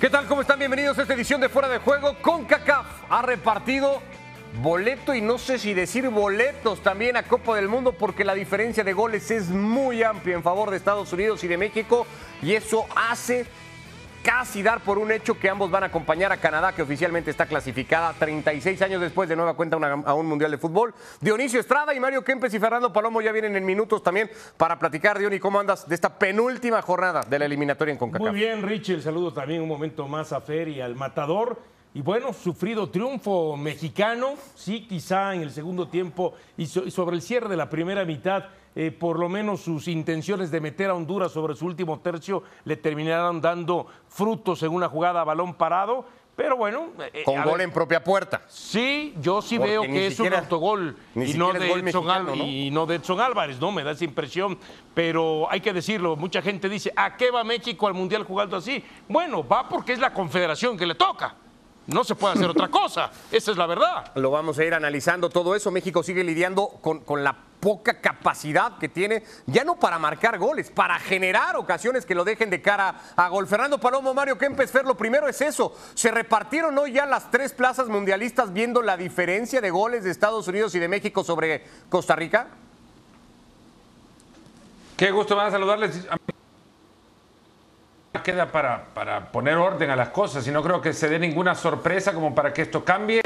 ¿Qué tal? ¿Cómo están? Bienvenidos a esta edición de Fuera de Juego. Con CACAF ha repartido boleto y no sé si decir boletos también a Copa del Mundo porque la diferencia de goles es muy amplia en favor de Estados Unidos y de México y eso hace casi dar por un hecho que ambos van a acompañar a Canadá, que oficialmente está clasificada 36 años después de nueva cuenta a un Mundial de Fútbol. Dionisio Estrada y Mario Kempes y Fernando Palomo ya vienen en minutos también para platicar, Diony, ¿cómo andas de esta penúltima jornada de la eliminatoria en CONCACAF? Muy bien, Richie, el saludo también un momento más a Fer y al Matador. Y bueno, sufrido triunfo mexicano, sí, quizá en el segundo tiempo y sobre el cierre de la primera mitad, eh, por lo menos sus intenciones de meter a Honduras sobre su último tercio le terminaron dando frutos en una jugada a balón parado. Pero bueno, eh, Con gol ver, en propia puerta. Sí, yo sí Porque veo que es siquiera- un autogol y no, de gol Edson mexicano, Al- ¿no? y no de Edson Álvarez, ¿no? Me da esa impresión. Pero hay que decirlo, mucha gente dice, ¿a qué va México al Mundial jugando así? Bueno, va porque es la confederación que le toca. No se puede hacer otra cosa. Esa es la verdad. Lo vamos a ir analizando todo eso. México sigue lidiando con, con la poca capacidad que tiene, ya no para marcar goles, para generar ocasiones que lo dejen de cara a gol. Fernando Palomo, Mario Kempes, Fer, lo primero es eso. ¿Se repartieron hoy ya las tres plazas mundialistas viendo la diferencia de goles de Estados Unidos y de México sobre Costa Rica? Qué gusto van a saludarles. Queda para, para poner orden a las cosas y no creo que se dé ninguna sorpresa como para que esto cambie.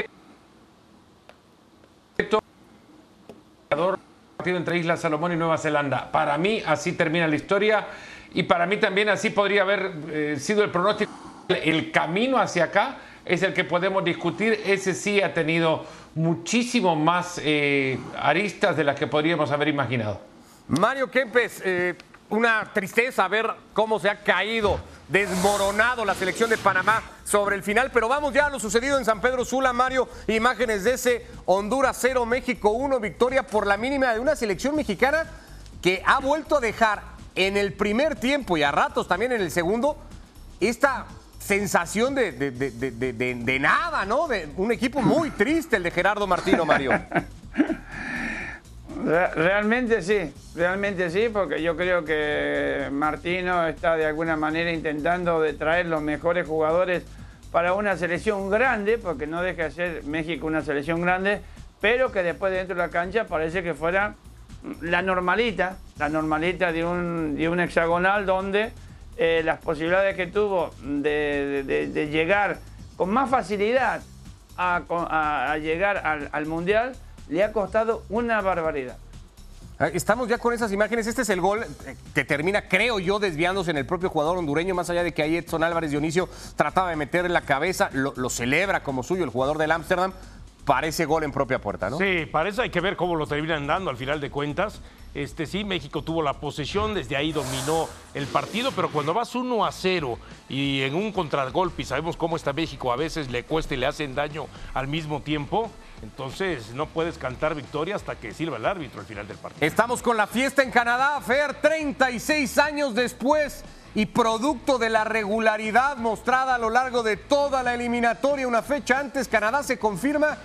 Partido entre Islas Salomón y Nueva Zelanda. Para mí así termina la historia y para mí también así podría haber eh, sido el pronóstico. El camino hacia acá es el que podemos discutir. Ese sí ha tenido muchísimo más eh, aristas de las que podríamos haber imaginado. Mario Kempes, eh, una tristeza ver cómo se ha caído, desmoronado la selección de Panamá sobre el final, pero vamos ya a lo sucedido en San Pedro Sula, Mario, imágenes de ese Honduras 0, México 1, victoria por la mínima de una selección mexicana que ha vuelto a dejar en el primer tiempo y a ratos también en el segundo esta sensación de, de- de- de- nada, ¿no? De un equipo muy triste el de Gerardo Martino, Mario. Re- Realmente sí, realmente sí, porque yo creo que Martino está de alguna manera intentando de traer los mejores jugadores para una selección grande, porque no deja de ser México una selección grande, pero que después dentro de la cancha parece que fuera la normalita, la normalita de un, de un hexagonal donde eh, las posibilidades que tuvo de, llegar con más facilidad a- a llegar al, al Mundial le ha costado una barbaridad. Ah, Estamos ya con esas imágenes. Este es el gol eh, que termina, creo yo, desviándose en el propio jugador hondureño, más allá de que ahí Edson Álvarez Dionisio trataba de meter la cabeza, lo, lo celebra como suyo el jugador del Ámsterdam. Parece gol en propia puerta, ¿no? Sí, parece hay que ver cómo lo terminan dando al final de cuentas. Este sí, México tuvo la posesión, desde ahí dominó el partido, pero cuando vas 1 a 0 y en un contragolpe, y sabemos cómo está México, a veces le cuesta y le hacen daño al mismo tiempo, entonces no puedes cantar victoria hasta que sirva el árbitro al final del partido. Estamos con la fiesta en Canadá, Fer, 36 años después y producto de la regularidad mostrada a lo largo de toda la eliminatoria. Una fecha antes, Canadá se confirma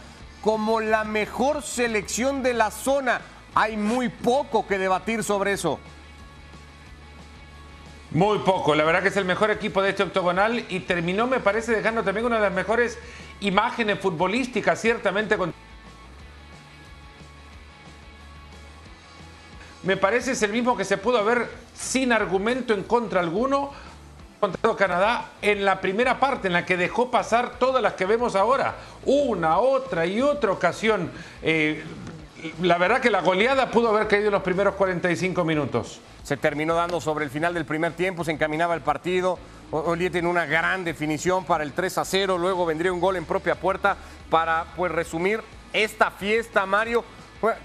como la mejor selección de la zona. Hay muy poco que debatir sobre eso. Muy poco, la verdad que es el mejor equipo de este octogonal y terminó, me parece, dejando también una de las mejores imágenes futbolísticas, ciertamente. Con... Me parece es el mismo que se pudo haber sin argumento en contra alguno contra Canadá en la primera parte, en la que dejó pasar todas las que vemos ahora, una, otra y otra ocasión. Eh, la verdad que la goleada pudo haber caído en los primeros 45 minutos. Se terminó dando sobre el final del primer tiempo, se encaminaba el partido. O- Oliet en una gran definición para el 3 a 0. Luego vendría un gol en propia puerta para pues resumir esta fiesta, Mario.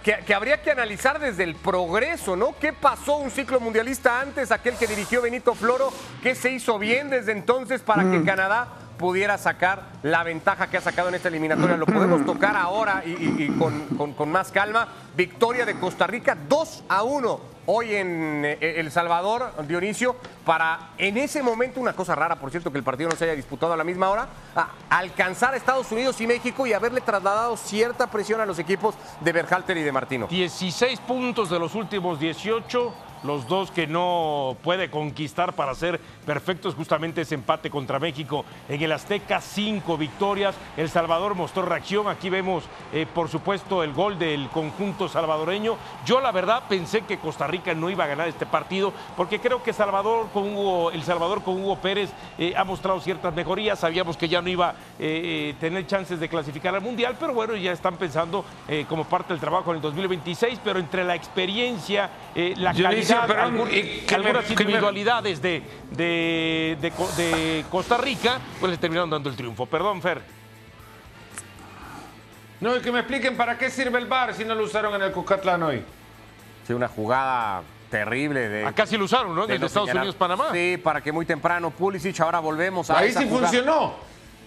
Que, que habría que analizar desde el progreso, ¿no? ¿Qué pasó un ciclo mundialista antes, aquel que dirigió Benito Floro? ¿Qué se hizo bien desde entonces para que Canadá pudiera sacar la ventaja que ha sacado en esta eliminatoria? Lo podemos tocar ahora y, y- y con, con- con más calma. Victoria de Costa Rica 2 a 1 hoy en eh, El Salvador, Dionisio, para en ese momento, una cosa rara, por cierto, que el partido no se haya disputado a la misma hora, a alcanzar a Estados Unidos y México y haberle trasladado cierta presión a los equipos de Berhalter y de Martino. 16 puntos de los últimos 18 los dos que no puede conquistar para ser perfectos, justamente ese empate contra México en el Azteca, cinco victorias. El Salvador mostró reacción. Aquí vemos, eh, por supuesto, el gol del conjunto salvadoreño. Yo, la verdad, pensé que Costa Rica no iba a ganar este partido, porque creo que Salvador con Hugo, El Salvador con Hugo Pérez eh, ha mostrado ciertas mejorías. Sabíamos que ya no iba a eh, tener chances de clasificar al Mundial, pero bueno, ya están pensando como parte del trabajo en el 2026, pero entre la experiencia, la calidad, algunas individualidades de, de, Costa Rica, pues les terminaron dando el triunfo. Perdón, Fer. No, y que me expliquen para qué sirve el bar si no lo usaron en el Cucatlán hoy. Sí, una jugada terrible de. Acá sí lo usaron, ¿no? En el de Estados Unidos-Panamá. Sí, para que muy temprano Pulisic, ahora volvemos a. Ahí sí funcionó.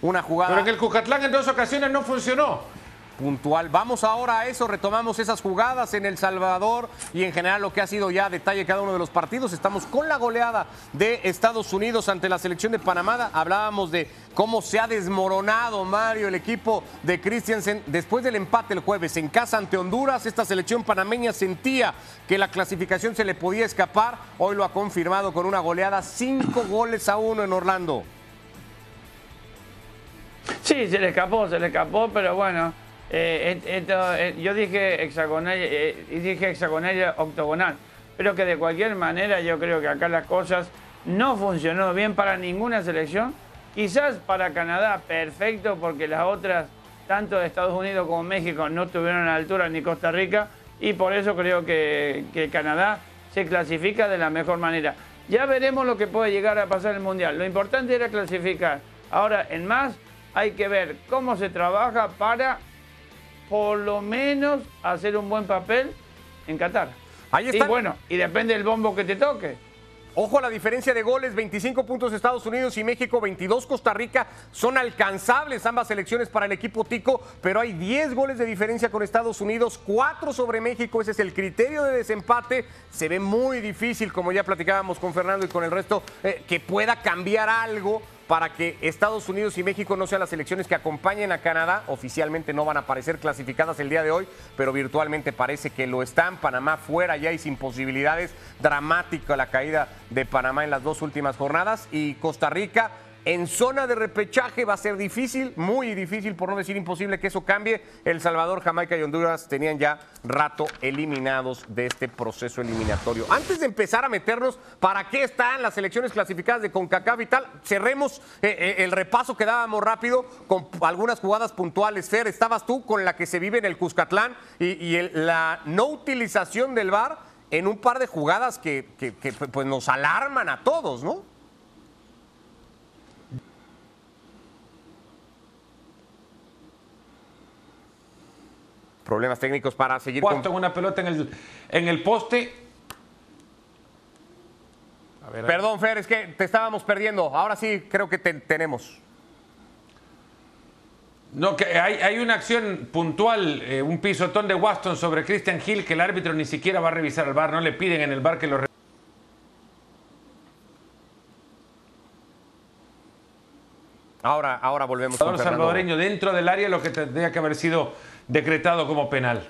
Una jugada. Pero en el Cucatlán en dos ocasiones no funcionó puntual. Vamos ahora a eso, retomamos esas jugadas en El Salvador y en general lo que ha sido ya detalle cada uno de los partidos. Estamos con la goleada de Estados Unidos ante la selección de Panamá. Hablábamos de cómo se ha desmoronado Mario, el equipo de Christiansen después del empate el jueves en casa ante Honduras. Esta selección panameña sentía que la clasificación se le podía escapar. Hoy lo ha confirmado con una goleada, cinco goles a uno en Orlando. Sí, se le escapó, se le escapó, pero bueno, eh, eh, yo dije hexagonal eh, y dije hexagonal octogonal, pero que de cualquier manera yo creo que acá las cosas no funcionó bien para ninguna selección. Quizás para Canadá perfecto porque las otras, tanto de Estados Unidos como México, no estuvieron a la altura ni Costa Rica y por eso creo que, que Canadá se clasifica de la mejor manera. Ya veremos lo que puede llegar a pasar en el Mundial. Lo importante era clasificar. Ahora, en más, hay que ver cómo se trabaja para por lo menos hacer un buen papel en Qatar. Ahí está. Y bueno, y depende del bombo que te toque. Ojo a la diferencia de goles, 25 puntos Estados Unidos y México, 22 Costa Rica. Son alcanzables ambas selecciones para el equipo Tico, pero hay 10 goles de diferencia con Estados Unidos, 4 sobre México. Ese es el criterio de desempate. Se ve muy difícil, como ya platicábamos con Fernando y con el resto, eh, que pueda cambiar algo para que Estados Unidos y México no sean las elecciones que acompañen a Canadá. Oficialmente no van a aparecer clasificadas el día de hoy, pero virtualmente parece que lo están. Panamá fuera ya y sin posibilidades. Dramática la caída de Panamá en las dos últimas jornadas. Y Costa Rica en zona de repechaje va a ser difícil, muy difícil, por no decir imposible que eso cambie. El Salvador, Jamaica y Honduras tenían ya rato eliminados de este proceso eliminatorio. Antes de empezar a meternos, ¿para qué están las elecciones clasificadas de CONCACAF y tal? Cerremos eh, eh, el repaso que dábamos rápido con algunas jugadas puntuales. Fer, estabas tú con la que se vive en el Cuscatlán y, la no utilización del VAR en un par de jugadas que, pues nos alarman a todos, ¿no? Problemas técnicos para seguir. Puesto con... una pelota en el, en el poste. Perdón, Fer, es que te estábamos perdiendo. Ahora sí creo que te, tenemos. No, que hay, hay una acción puntual, eh, un pisotón de Waston sobre Christian Hill que el árbitro ni siquiera va a revisar el bar, no le piden en el bar que lo Ahora, ahora volvemos. Con salvadoreño dentro del área lo que tendría que haber sido decretado como penal.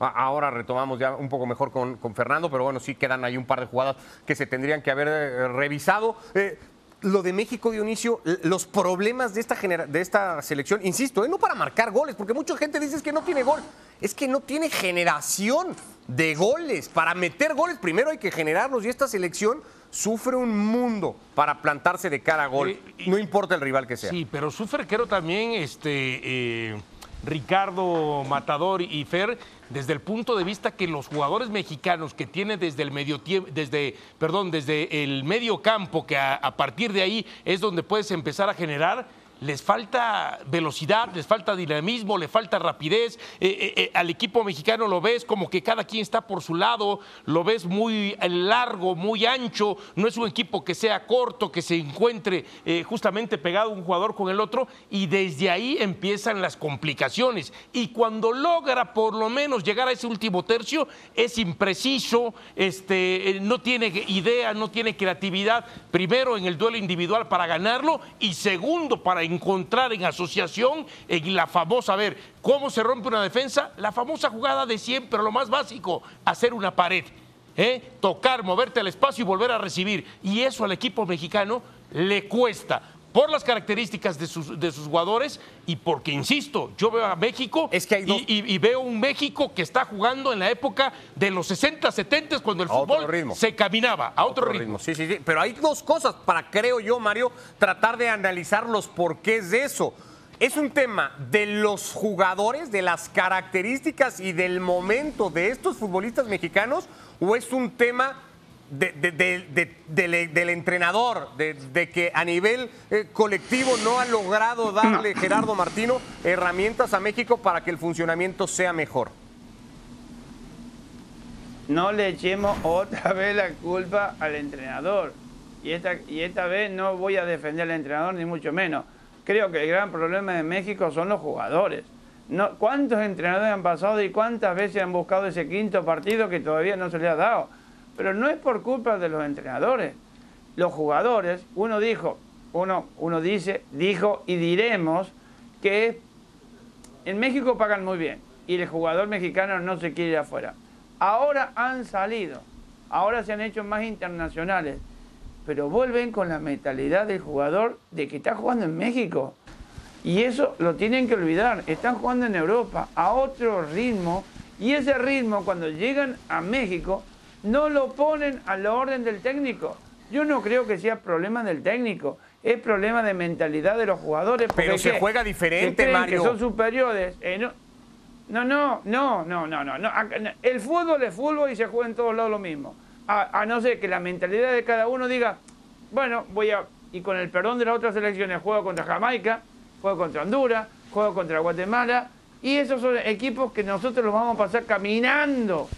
Ahora retomamos ya un poco mejor con, Fernando, pero bueno, sí quedan ahí un par de jugadas que se tendrían que haber eh, revisado. Eh, lo de México, Dionisio, los problemas de esta, de esta selección, insisto, eh, no para marcar goles, porque mucha gente dice que no tiene gol, es que no tiene generación de goles. Para meter goles primero hay que generarlos y esta selección sufre un mundo para plantarse de cara a gol, no importa el rival que sea. Sí, pero sufre creo también este Ricardo Matador y Fer, desde el punto de vista que los jugadores mexicanos que tienen desde el medio desde, perdón, desde el medio campo, que a partir de ahí es donde puedes empezar a generar, les falta velocidad, les falta dinamismo, le falta rapidez. Eh, eh, eh, al equipo mexicano lo ves como que cada quien está por su lado, lo ves muy largo, muy ancho. No es un equipo que sea corto, que se encuentre justamente pegado un jugador con el otro y desde ahí empiezan las complicaciones. Y cuando logra por lo menos llegar a ese último tercio, es impreciso, este, no tiene idea, no tiene creatividad, primero en el duelo individual para ganarlo y segundo para encontrar en asociación en la famosa, a ver, ¿cómo se rompe una defensa? La famosa jugada de siempre, lo más básico, hacer una pared. ¿eh? tocar, moverte al espacio y volver a recibir. Y eso al equipo mexicano le cuesta por las características de sus, de sus jugadores y porque, insisto, yo veo a México Es que hay dos- y, y- y veo un México que está jugando en la época de los 60, 70 cuando el A fútbol ritmo. se caminaba a otro, ritmo. Sí, sí, sí. Pero hay dos cosas para, creo yo, Mario, tratar de analizar los porqués de eso. ¿Es un tema de los jugadores, de las características y del momento de estos futbolistas mexicanos? ¿O es un tema de- de- de- de- del, del entrenador, de, de que a nivel eh, colectivo no ha logrado darle Gerardo Martino herramientas a México para que el funcionamiento sea mejor? no le echemos otra vez la culpa al entrenador. Y esta, y esta vez no voy a defender al entrenador, ni mucho menos. Creo que el gran problema de México son los jugadores. No, ¿Cuántos entrenadores han pasado y cuántas veces han buscado ese quinto partido que todavía no se le ha dado? Pero no es por culpa de los entrenadores. Los jugadores, uno dijo, uno, uno dice, dijo y diremos que en México pagan muy bien y el jugador mexicano no se quiere ir afuera. Ahora han salido, ahora se han hecho más internacionales, pero vuelven con la mentalidad del jugador de que está jugando en México. Y eso lo tienen que olvidar, están jugando en Europa a otro ritmo y ese ritmo cuando llegan a México no lo ponen a la orden del técnico. Yo no creo que sea problema del técnico, es problema de mentalidad de los jugadores. Pero se juega diferente, Mario. Que son superiores. Eh, no, no, no, no, no, no, no, El fútbol es fútbol y se juega en todos lados lo mismo. A, a no ser que la mentalidad de cada uno diga, bueno, voy a. Y con el perdón de las otras selecciones, juego contra Jamaica, juego contra Honduras, juego contra Guatemala. Y esos son equipos que nosotros los vamos a pasar caminando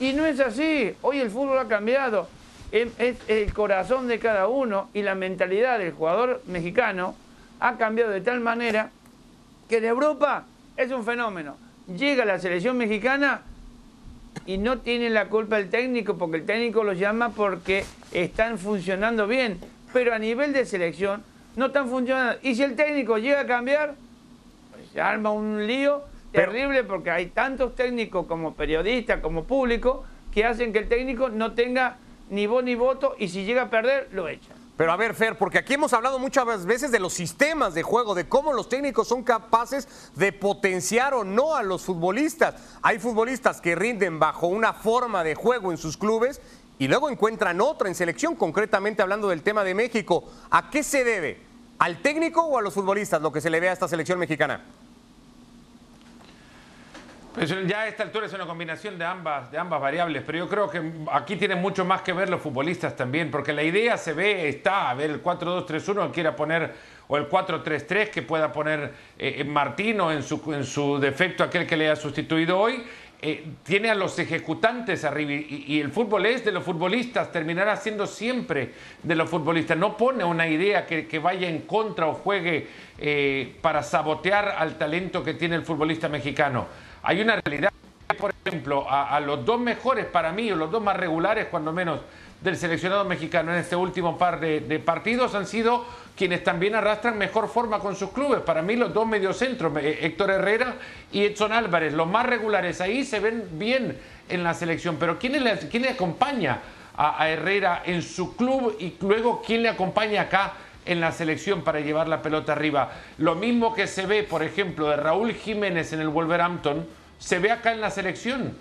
y no es así. Hoy el fútbol ha cambiado. Es, es el corazón de cada uno y la mentalidad del jugador mexicano ha cambiado de tal manera que en Europa es un fenómeno. Llega la selección mexicana y no tiene la culpa el técnico, porque el técnico los llama porque están funcionando bien, pero a nivel de selección no están funcionando. Y si el técnico llega a cambiar, pues se arma un lío Pero- terrible porque hay tantos técnicos como periodistas, como público, que hacen que el técnico no tenga ni voz ni voto y si llega a perder, lo echan. Pero a ver, Fer, porque aquí hemos hablado muchas veces de los sistemas de juego, de cómo los técnicos son capaces de potenciar o no a los futbolistas. Hay futbolistas que rinden bajo una forma de juego en sus clubes y luego encuentran otra en selección, concretamente hablando del tema de México. ¿A qué se debe? ¿Al técnico o a los futbolistas lo que se le ve a esta selección mexicana? Pues ya a esta altura es una combinación de ambas, de ambas variables, pero yo creo que aquí tienen mucho más que ver los futbolistas también, porque la idea se ve, está, a ver, el 4-2-3-1 que quiera poner, o el 4-3-3 que pueda poner eh, eh, Martino en su, en su defecto, aquel que le ha sustituido hoy, eh, tiene a los ejecutantes arriba y, el fútbol es de los futbolistas, terminará siendo siempre de los futbolistas. No pone una idea que, que vaya en contra o juegue eh, para sabotear al talento que tiene el futbolista mexicano. Hay una realidad, por ejemplo, a los dos mejores para mí, o los dos más regulares, cuando menos, del seleccionado mexicano en este último par de, partidos han sido quienes también arrastran mejor forma con sus clubes. Para mí los dos mediocentros, eh, Héctor Herrera y Edson Álvarez, los más regulares, ahí se ven bien en la selección. Pero ¿quién le, quién le acompaña a, a Herrera en su club y luego quién le acompaña acá? en la selección para llevar la pelota arriba. Lo mismo que se ve, por ejemplo, de Raúl Jiménez en el Wolverhampton, se ve acá en la selección.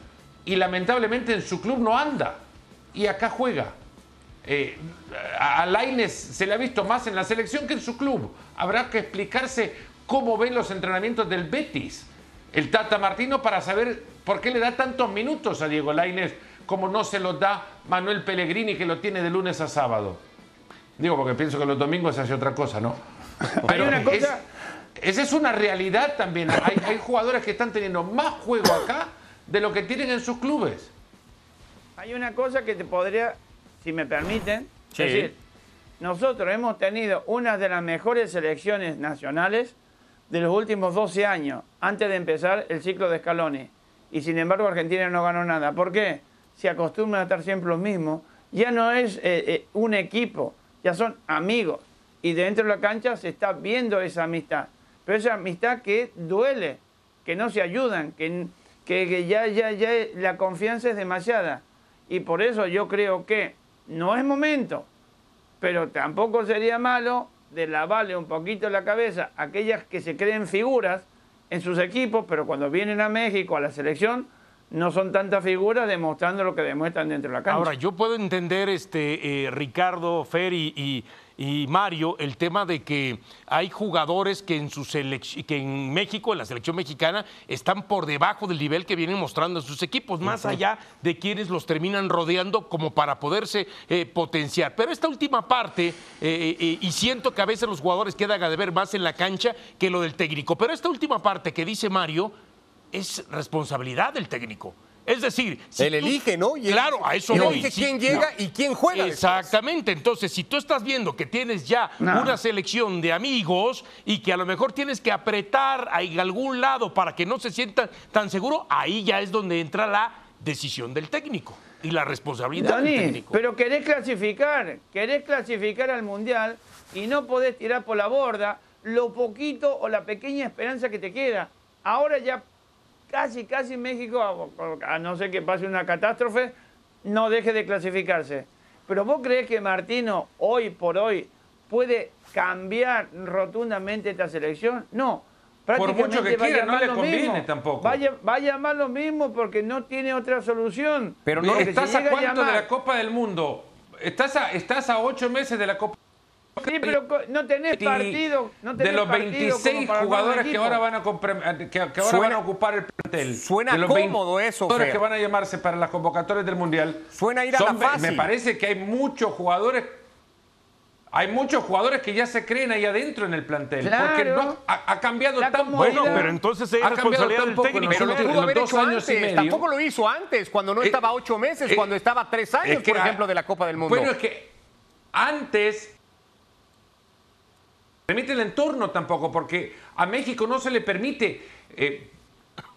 Y lamentablemente en su club no anda. Y acá juega. Eh, a Lainez se le ha visto más en la selección que en su club. Habrá que explicarse cómo ven los entrenamientos del Betis. El Tata Martino para saber por qué le da tantos minutos a Diego Lainez como no se los da Manuel Pellegrini que lo tiene de lunes a sábado. Digo, porque pienso que los domingos se hace otra cosa, ¿no? Pero una cosa- es- esa es una realidad también. Hay, hay jugadores que están teniendo más juego acá de lo que tienen en sus clubes. Hay una cosa que te podría, si me permiten, Sí. decir. Nosotros hemos tenido una de las mejores selecciones nacionales de los últimos 12 años, antes de empezar el ciclo de Scaloni. Y sin embargo Argentina no ganó nada. ¿Por qué? Se acostumbran a estar siempre los mismos. Ya no es eh, eh, un equipo, ya son amigos. Y dentro de la cancha se está viendo esa amistad. Pero esa amistad que duele, que no se ayudan, que, que, que ya, ya, ya la confianza es demasiada. Y por eso yo creo que no es momento, pero tampoco sería malo de lavarle un poquito la cabeza a aquellas que se creen figuras en sus equipos, pero cuando vienen a México a la selección no son tantas figuras demostrando lo que demuestran dentro de la cancha. Ahora, yo puedo entender, este, eh, Ricardo, Fer y, y- y Mario, el tema de que hay jugadores que en, su que en México, en la selección mexicana, están por debajo del nivel que vienen mostrando en sus equipos, más allá de quienes los terminan rodeando como para poderse eh, potenciar. Pero esta última parte, eh, eh, y siento que a veces los jugadores quedan a deber más en la cancha que lo del técnico, pero esta última parte que dice Mario es responsabilidad del técnico. Es decir, si Él tú- elige, ¿no? Y él- claro, a eso él voy. elige Sí, quién llega no. y quién juega. después. Exactamente. Entonces, si tú estás viendo que tienes ya No. una selección de amigos y que a lo mejor tienes que apretar a algún lado para que no se sientan tan seguro, ahí ya es donde entra la decisión del técnico y la responsabilidad del técnico. pero querés clasificar, querés clasificar al Mundial y no podés tirar por la borda lo poquito o la pequeña esperanza que te queda. Ahora ya casi, casi México, a- a no ser que pase una catástrofe, no deje de clasificarse. Pero vos crees que Martino hoy por hoy puede cambiar rotundamente esta selección? No. Por mucho Prácticamente que quiera, no le lo conviene mismo. tampoco. Va a, ll- va a llamar lo mismo porque no tiene otra solución. Pero no, Porque si ¿Estás a cuánto de llamar- la Copa del Mundo? Estás a, estás a ocho meses de la Copa Sí, pero no tenés partido. No de los partido 26 como para armar un jugadores que equipo. ahora van a compre- que, que ahora Suena- van a ocupar el plantel. suena de los cómodo eso, jugadores que van a llamarse para las convocatorias del mundial. Suena ir a son la fácil. Me parece que hay muchos jugadores hay muchos jugadores que ya se creen ahí adentro en el plantel. Claro. Porque no ha, ha cambiado La tan comodidad. Bueno, pero entonces es ha cambiado responsabilidad tan del poco técnico. en Pero lo los pudo últimos haber hecho años y medio. Tampoco lo hizo antes, cuando no Eh, estaba ocho meses, eh, cuando estaba tres años, Es que por ejemplo, de la Copa del Mundo. Bueno, es que antes permite el entorno tampoco, porque a México no se le permite eh,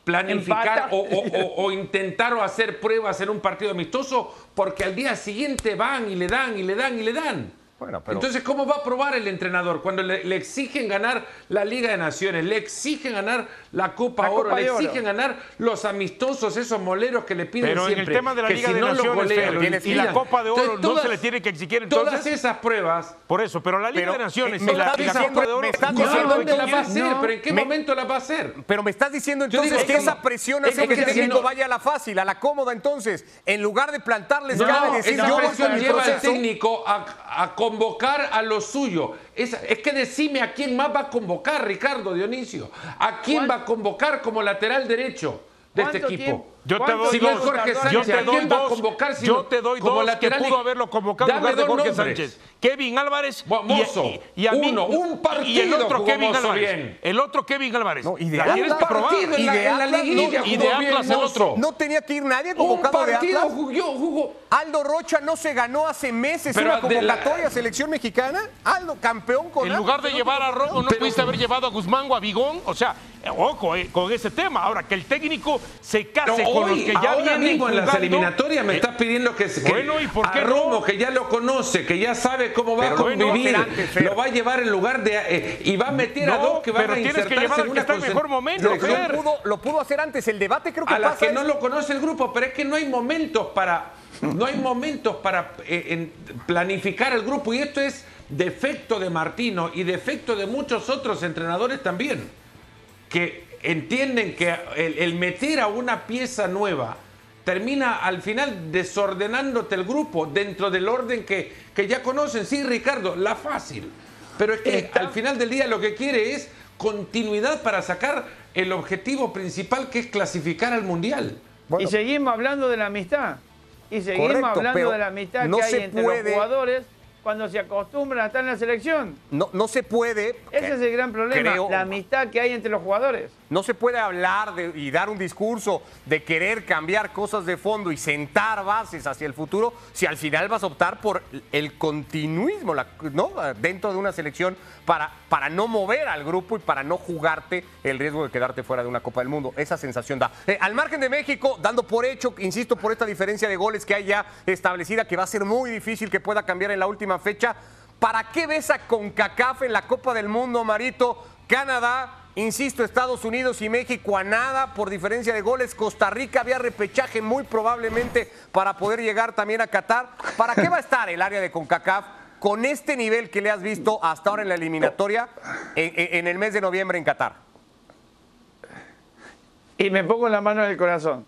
planificar o, o- o- o intentar o hacer pruebas en un partido amistoso, porque al día siguiente van y le dan y le dan y le dan. Bueno, pero- Entonces, ¿cómo va a probar el entrenador cuando le, le exigen ganar la Liga de Naciones, le exigen ganar la Copa La Oro, Copa le de Oro. exigen ganar los amistosos, esos moleros que le piden Pero en el siempre? tema de la Liga si de no Naciones, Fer, y la. Copa de Oro Entonces, no se todas- le tiene que exigir Todas entonces. esas pruebas Por eso, pero la Liga Pero, de Naciones y la, y Copa de Oro. me está no, No, diciendo ¿dónde la va a hacer? no. ¿Pero en qué Me- momento la va a hacer? Pero me estás diciendo entonces digo, que es esa como- presión es hace como que el que técnico no- vaya a la fácil, a la cómoda entonces, en lugar de plantarles No, cara y decir esa yo voy el lleva al proceso. técnico a, a convocar a lo suyo. Es, es que decime a quién más va a convocar, Ricardo Dionisio. ¿A quién ¿Cuán- va a convocar como lateral derecho de este ¿Cuánto equipo? tiempo? Yo te ¿Cuánto doy Si no es dos. Jorge Sánchez, Yo ¿a te doy dos. convocar si yo te doy como dos que lateral pudo haberlo convocado en lugar de Jorge nombres. Sánchez. Kevin Álvarez Bo- y- Mozo, y, y a mí- uno, un y el partido otro jugó Kevin Mozo Álvarez. bien. El otro Kevin Álvarez. No, y de ¿La Atlas, Un partido en Y la, de en la liguilla y de Atlas el Mozo. otro. No tenía que ir nadie Un convocado de partido Atlas. jugó, jugó. Aldo Rocha no se ganó hace meses Pero una de la- convocatoria a selección mexicana. Aldo, campeón con En lugar de llevar a Romo, ¿no pudiste haber llevado a Guzmán o a Bigón? O sea, ojo eh, con ese tema. Ahora, que el técnico se case Pero con los hoy, que ya ahora vienen mismo en las jugando, eliminatorias me eh, estás pidiendo que, que bueno, ¿y por qué a no? Romo, que ya lo conoce, que ya sabe cómo va Pero a convivir, va a ser antes, lo va a llevar en lugar de... eh, y va a meter a No, dos que van pero a tienes que llevar al que está en mejor momento, Lo, Fer. lo pudo, lo pudo hacer antes. El debate creo que a pasa que es- no lo conoce el grupo, pero es que no hay momentos para no hay momentos para eh, en- planificar el grupo y esto es defecto de Martino y defecto de muchos otros entrenadores también que entienden que el, el meter a una pieza nueva termina al final desordenándote el grupo dentro del orden que, que ya conocen. Sí, Ricardo, la fácil. Pero es que al final del día lo que quiere es continuidad para sacar el objetivo principal que es clasificar al Mundial. Bueno, y seguimos hablando de la amistad. Y seguimos Correcto, hablando de la amistad no que hay entre puede- los jugadores cuando se acostumbran a estar en la selección. no, no se puede. Ese es el gran problema, creo- la amistad que hay entre los jugadores. No se puede hablar de- y dar un discurso de querer cambiar cosas de fondo y sentar bases hacia el futuro si al final vas a optar por el continuismo ¿no? dentro de una selección para, para no mover al grupo y para no jugarte el riesgo de quedarte fuera de una Copa del Mundo. Esa sensación da. Eh, al margen de México, dando por hecho, insisto, por esta diferencia de goles que hay ya establecida, que va a ser muy difícil que pueda cambiar en la última fecha. ¿Para qué ves a CONCACAF en la Copa del Mundo, Marito? Canadá, Insisto, Estados Unidos y México a nada por diferencia de goles. Costa Rica había repechaje muy probablemente para poder llegar también a Qatar. ¿Para qué va a estar el área de CONCACAF con este nivel que le has visto hasta ahora en la eliminatoria en, en el mes de noviembre en Qatar? Y me pongo la mano en el corazón,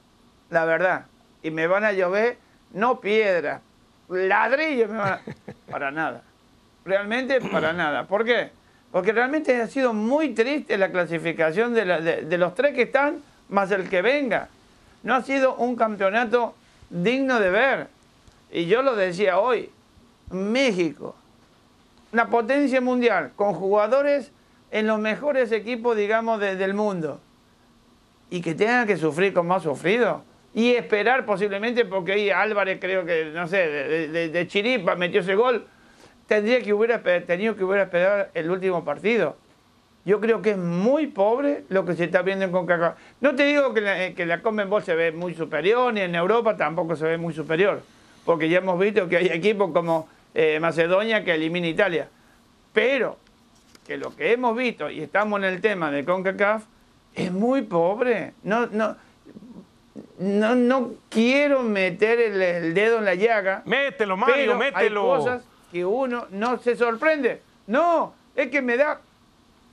la verdad. Y me van a llover, no piedra, ladrillos me van a... Para nada. Realmente para nada. ¿Por qué? Porque realmente ha sido muy triste la clasificación de, la- de- los tres que están, más el que venga. No ha sido un campeonato digno de ver. Y yo lo decía hoy, México, una potencia mundial, con jugadores en los mejores equipos, digamos, de- del mundo. Y que tengan que sufrir como ha sufrido. Y esperar posiblemente, porque ahí Álvarez creo que, no sé, de chiripa metió ese gol, tendría que hubiera tenido que hubiera esperado el último partido. Yo creo que es muy pobre lo que se está viendo en CONCACAF. No te digo que la, eh, que la Conmebol se ve muy superior, ni en Europa tampoco se ve muy superior, porque ya hemos visto que hay equipos como eh, Macedonia que elimina Italia. Pero que lo que hemos visto, y estamos en el tema de CONCACAF, es muy pobre. No, no, no, no quiero meter el, el dedo en la llaga. Mételo, Mario, pero mételo. Hay cosas que uno no se sorprende. No, es que me da,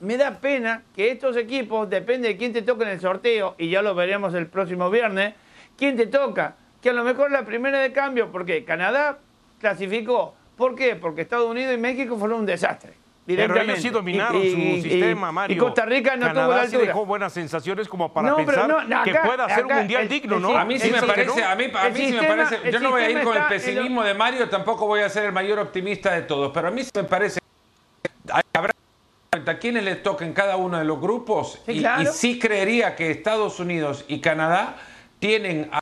me da pena que estos equipos, depende de quién te toca en el sorteo, y ya lo veremos el próximo viernes, quién te toca. Que a lo mejor la primera de cambio, porque Canadá clasificó. ¿Por qué? Porque Estados Unidos y México fueron un desastre. Pero ellos sí dominaron Y- su y- sistema, Mario. Y Costa Rica no Canadá tuvo la sí altura. dejó buenas sensaciones como para No, pensar no, que pueda ser un mundial el- digno, el ¿no? A mí sí me parece, no. a mí, a sí me parece, yo no voy a ir con el pesimismo de Mario, tampoco voy a ser el mayor optimista de todos, pero a mí sí me parece que habrá a quienes les toquen cada uno de los grupos Sí, y, claro. y sí creería que Estados Unidos y Canadá tienen a-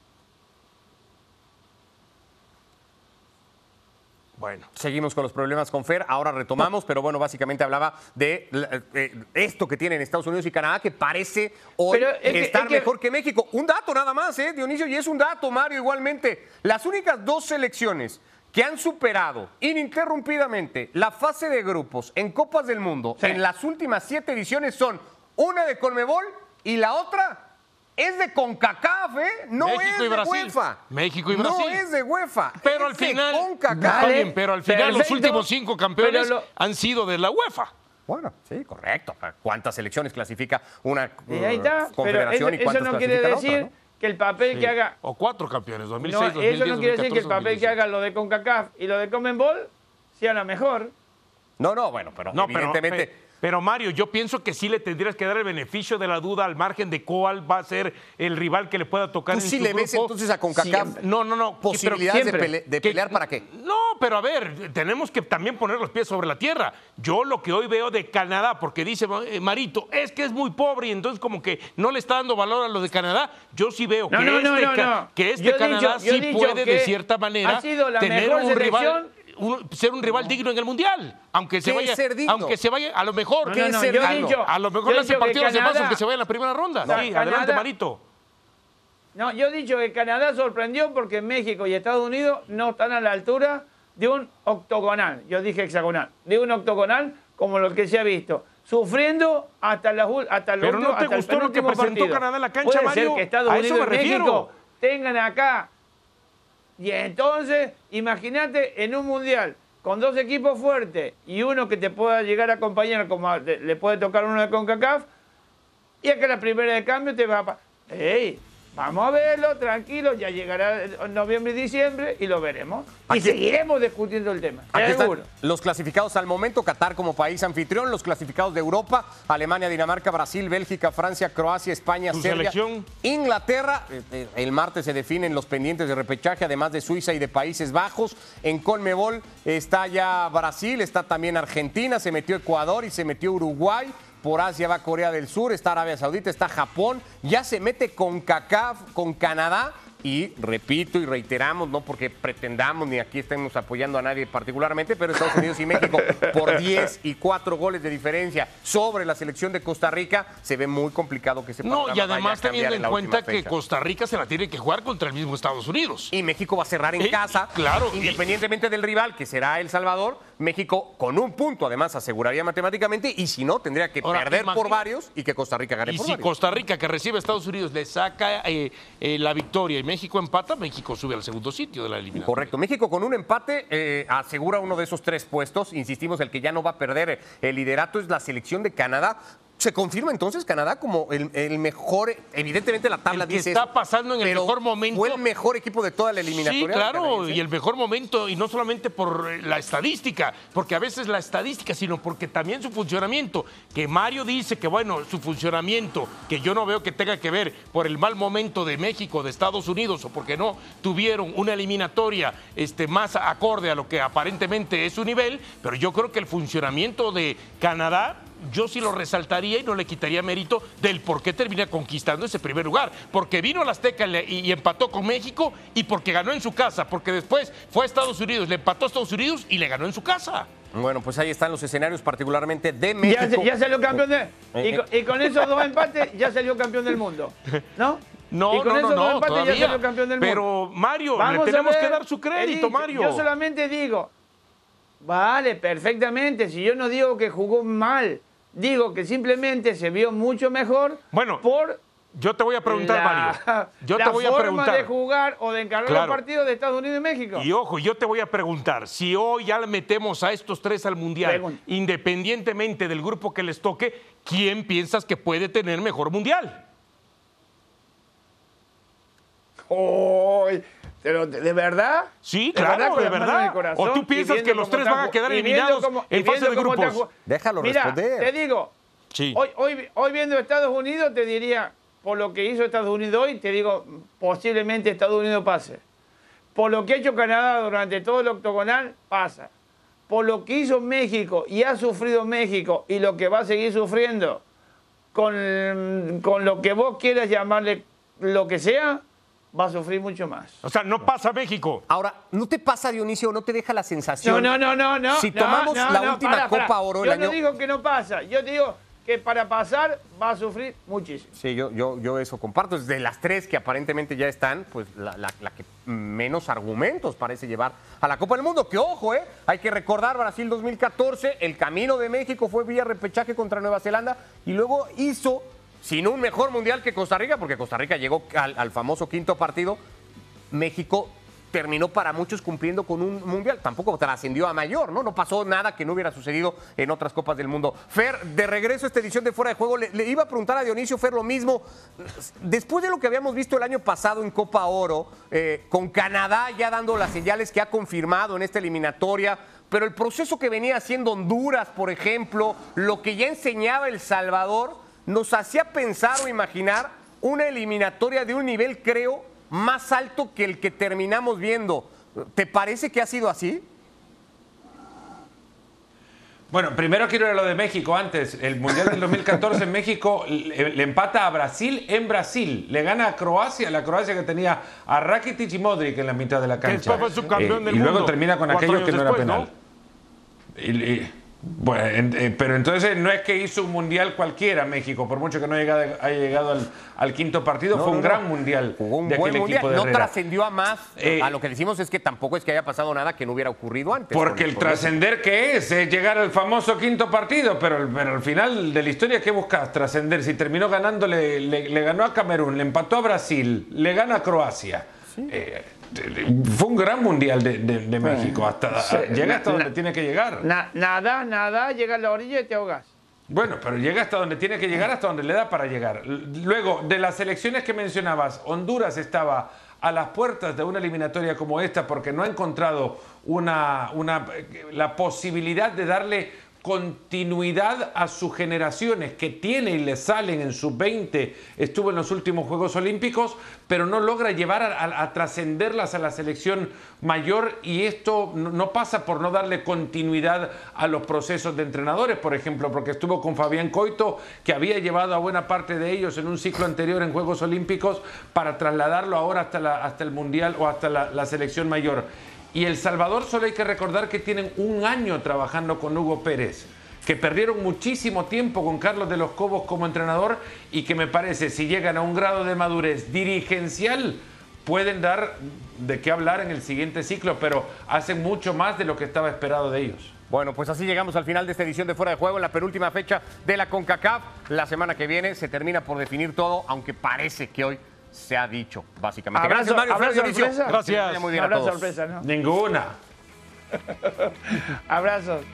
Bueno. Seguimos con los problemas con Fer, ahora retomamos, pero bueno, básicamente hablaba de eh, esto que tienen Estados Unidos y Canadá, que parece hoy Pero es que- estar es que- mejor que México. Un dato nada más, ¿eh, Dionisio? Y es un dato, Mario, igualmente. Las únicas dos selecciones que han superado ininterrumpidamente la fase de grupos en Copas del Mundo Sí. en las últimas siete ediciones son una de Conmebol y la otra es de CONCACAF, ¿eh? No México es y de Brasil. UEFA. México y No Brasil. es de UEFA. Pero es al de final, CONCACAF. está bien, pero al final los últimos cinco campeones lo- han sido de la UEFA. Bueno, sí, correcto. ¿Cuántas selecciones clasifica una Y ahí está. uh, Pero confederación eso, y cuántas eso no quiere otra, decir ¿no? que el papel que haga O cuatro campeones, 2006, No, 2010, eso no quiere decir que el 2014, papel que 2016. haga lo de CONCACAF y lo de Comenbol sea la mejor. No, no, bueno, pero No, pero, evidentemente. pe- pero Mario, yo pienso que sí le tendrías que dar el beneficio de la duda al margen de cuál va a ser el rival que le pueda tocar ¿Tú en sí su le ves grupo. entonces a CONCACAF Siempre. No, no, no. posibilidades de, pele- de Que- pelear para qué? No, pero a ver, tenemos que también poner los pies sobre la tierra. Yo lo que hoy veo de Canadá, porque dice eh, Marito, es que es muy pobre y entonces como que no le está dando valor a lo de Canadá, yo sí veo No, que, no, este, no, no, ca- no. que este Canadá dicho- sí puede de cierta manera ha sido la tener mejor un rival, selección. Un- ser un rival digno en el Mundial. Aunque se ¿Qué vaya, es ser digno? aunque se vaya, a lo mejor, a lo mejor yo le he hace dicho que partidos de más Canadá- aunque se vaya en la primera ronda. No, sí, Canadá- adelante, Marito. No, yo he dicho que Canadá sorprendió porque México y Estados Unidos no están a la altura de un octogonal. Yo dije hexagonal. De un octogonal como lo que se ha visto. Sufriendo hasta, la, hasta, el Pero último- ¿no te hasta el gustó lo que presentó partido. Canadá en la cancha, Puede Mario? ser que Estados A eso Unidos me y México refiero. tengan acá. Y entonces, imagínate en un mundial con dos equipos fuertes y uno que te pueda llegar a acompañar como le puede tocar uno de CONCACAF, y acá la primera de cambio te va a... ¡Ey! Vamos a verlo, tranquilo, ya llegará en noviembre y diciembre y lo veremos. Y seguiremos discutiendo el tema. Aquí están Seguro. los clasificados al momento, Qatar como país anfitrión, los clasificados de Europa, Alemania, Dinamarca, Brasil, Bélgica, Francia, Croacia, España, ¿Tu Serbia, selección? Inglaterra. Eh, eh, El martes se definen los pendientes de repechaje, además de Suiza y de Países Bajos. En Conmebol está ya Brasil, está también Argentina, se metió Ecuador y se metió Uruguay. Por Asia va Corea del Sur, está Arabia Saudita, está Japón, ya se mete con CACAF, con Canadá y repito y reiteramos, no porque pretendamos ni aquí estemos apoyando a nadie particularmente, pero Estados Unidos y México por 10 y 4 goles de diferencia sobre la selección de Costa Rica, se ve muy complicado que se No, y además teniendo en cuenta que Costa Rica se la tiene que jugar contra el mismo Estados Unidos. y México va a cerrar en Eh, casa. claro, y- Independientemente del rival, que será El Salvador, México con un punto además aseguraría matemáticamente y si no tendría que Ahora, perder por varios y que Costa Rica gane Y por si varios. Costa Rica, que recibe a Estados Unidos, le saca eh, eh, la victoria y México empata, México sube al segundo sitio de la eliminación. Correcto. México con un empate eh, asegura uno de esos tres puestos. Insistimos, el que ya no va a perder el liderato es la selección de Canadá. ¿Se confirma entonces Canadá como el, el mejor? Evidentemente la tabla El que dice está eso, pasando en el mejor momento. Fue el mejor equipo de toda la eliminatoria. Sí, claro, y el mejor momento, y no solamente por eh, la estadística, porque a veces la estadística, sino porque también su funcionamiento, que Mario dice que, bueno, su funcionamiento, que yo no veo que tenga que ver por el mal momento de México, de Estados Unidos, o porque no tuvieron una eliminatoria este, más acorde a lo que aparentemente es su nivel, pero yo creo que el funcionamiento de Canadá yo sí lo resaltaría y no le quitaría mérito del por qué termina conquistando ese primer lugar. Porque vino a la Azteca y, empató con México y porque ganó en su casa. Porque después fue a Estados Unidos, le empató a Estados Unidos y le ganó en su casa. Bueno, pues ahí están los escenarios, particularmente de México. ya salió campeón de. Y Eh, con, y con esos dos empates ya salió campeón del mundo. ¿No? No, y con no, no, esos dos no, empates todavía. ya salió campeón del mundo. Pero Mario, Vamos le tenemos ver, que dar su crédito, Mario. Yo solamente digo, vale, perfectamente. Si yo no digo que jugó mal, digo que simplemente se vio mucho mejor Bueno, por Yo te voy a preguntar, la, Mario. Yo la te voy a forma preguntar. de jugar o de encargar Claro. los partidos de Estados Unidos y México. Y ojo, yo te voy a preguntar, si hoy ya le metemos a estos tres al Mundial, Pregunta. independientemente del grupo que les toque, ¿quién piensas que puede tener mejor Mundial? ¡Ay! Pero, ¿De verdad? Sí, ¿De claro, con de verdad. corazón? ¿O tú piensas viendo que los tres van a quedar eliminados cómo- en fase de grupos? ju- Déjalo Mira, responder. te digo, Sí. hoy, hoy, hoy viendo Estados Unidos te diría, por lo que hizo Estados Unidos hoy, te digo, posiblemente Estados Unidos pase. Por lo que ha hecho Canadá durante todo el octogonal, pasa. Por lo que hizo México y ha sufrido México y lo que va a seguir sufriendo, con, con lo que vos quieras llamarle lo que sea, va a sufrir mucho más. O sea, no pasa México. Ahora, ¿no te pasa, Dionisio, no te deja la sensación? No, no, no, no, no. Si tomamos no, la no, última Copa pará. Oro el Yo año... no digo que no pasa, yo te digo que para pasar va a sufrir muchísimo. Sí, yo, yo, yo eso comparto. De las tres que aparentemente ya están, pues la, la- la que menos argumentos parece llevar a la Copa del Mundo. Que ojo, ¿eh? Hay que recordar Brasil 2014, el camino de México fue vía repechaje contra Nueva Zelanda y luego hizo, sin un mejor mundial que Costa Rica, porque Costa Rica llegó al, famoso quinto partido, México terminó para muchos cumpliendo con un mundial. Tampoco trascendió a mayor, ¿no? No pasó nada que no hubiera sucedido en otras Copas del Mundo. Fer, de regreso a esta edición de Fuera de Juego, le, le iba a preguntar a Dionisio Fer lo mismo. Después de lo que habíamos visto el año pasado en Copa Oro, eh, con Canadá ya dando las señales que ha confirmado en esta eliminatoria, pero el proceso que venía haciendo Honduras, por ejemplo, lo que ya enseñaba El Salvador, nos hacía pensar o imaginar una eliminatoria de un nivel, creo, más alto que el que terminamos viendo. ¿Te parece que ha sido así? Bueno, primero quiero ir a lo de México antes. El Mundial del 2014 en México le, le empata a Brasil en Brasil. Le gana a Croacia, la Croacia que tenía a Rakitic y Modric en la mitad de la cancha. después fue subcampeón Eh, del y luego termina con aquello que no era penal. Y- y- bueno, en- eh, pero entonces no es que hizo un mundial cualquiera México, por mucho que no haya llegado, haya llegado al, al quinto partido, fue un gran mundial Jugó un de buen mundial. equipo de No trascendió a más. Eh, a lo que decimos es que tampoco es que haya pasado nada que no hubiera ocurrido antes. Porque Con- el trascender que es, es llegar al famoso quinto partido, pero, pero al final de la historia, ¿qué buscas? Trascender. Si terminó ganando, le, le- le ganó a Camerún, le empató a Brasil, le gana a Croacia. Eh, fue un gran mundial de, de- de México. Hasta, Sí. llega hasta Na- donde tiene que llegar. Na- nada, nada, llega a la orilla y te ahogas. Bueno, pero llega hasta donde tiene que llegar, hasta donde le da para llegar. Luego, de las elecciones que mencionabas, Honduras estaba a las puertas de una eliminatoria como esta porque no ha encontrado una, una, la posibilidad de darle continuidad a sus generaciones que tiene y le salen en sus 20, estuvo en los últimos Juegos Olímpicos, pero no logra llevar a, trascenderlas a la selección mayor y esto no, pasa por no darle continuidad a los procesos de entrenadores, por ejemplo, porque estuvo con Fabián Coito, que había llevado a buena parte de ellos en un ciclo anterior en Juegos Olímpicos para trasladarlo ahora hasta, la- hasta el Mundial o hasta la selección mayor. Y El Salvador solo hay que recordar que tienen un año trabajando con Hugo Pérez que perdieron muchísimo tiempo con Carlos de los Cobos como entrenador y que me parece, si llegan a un grado de madurez dirigencial, pueden dar de qué hablar en el siguiente ciclo, pero hacen mucho más de lo que estaba esperado de ellos. Bueno, pues así llegamos al final de esta edición de Fuera de Juego, la penúltima fecha de la CONCACAF. La semana que viene se termina por definir todo, aunque parece que hoy se ha dicho, básicamente. ¿Habrá Gracias, Mario les vaya muy bien a Habrá todos. sorpresa, ¿no? Ninguna. Abrazos.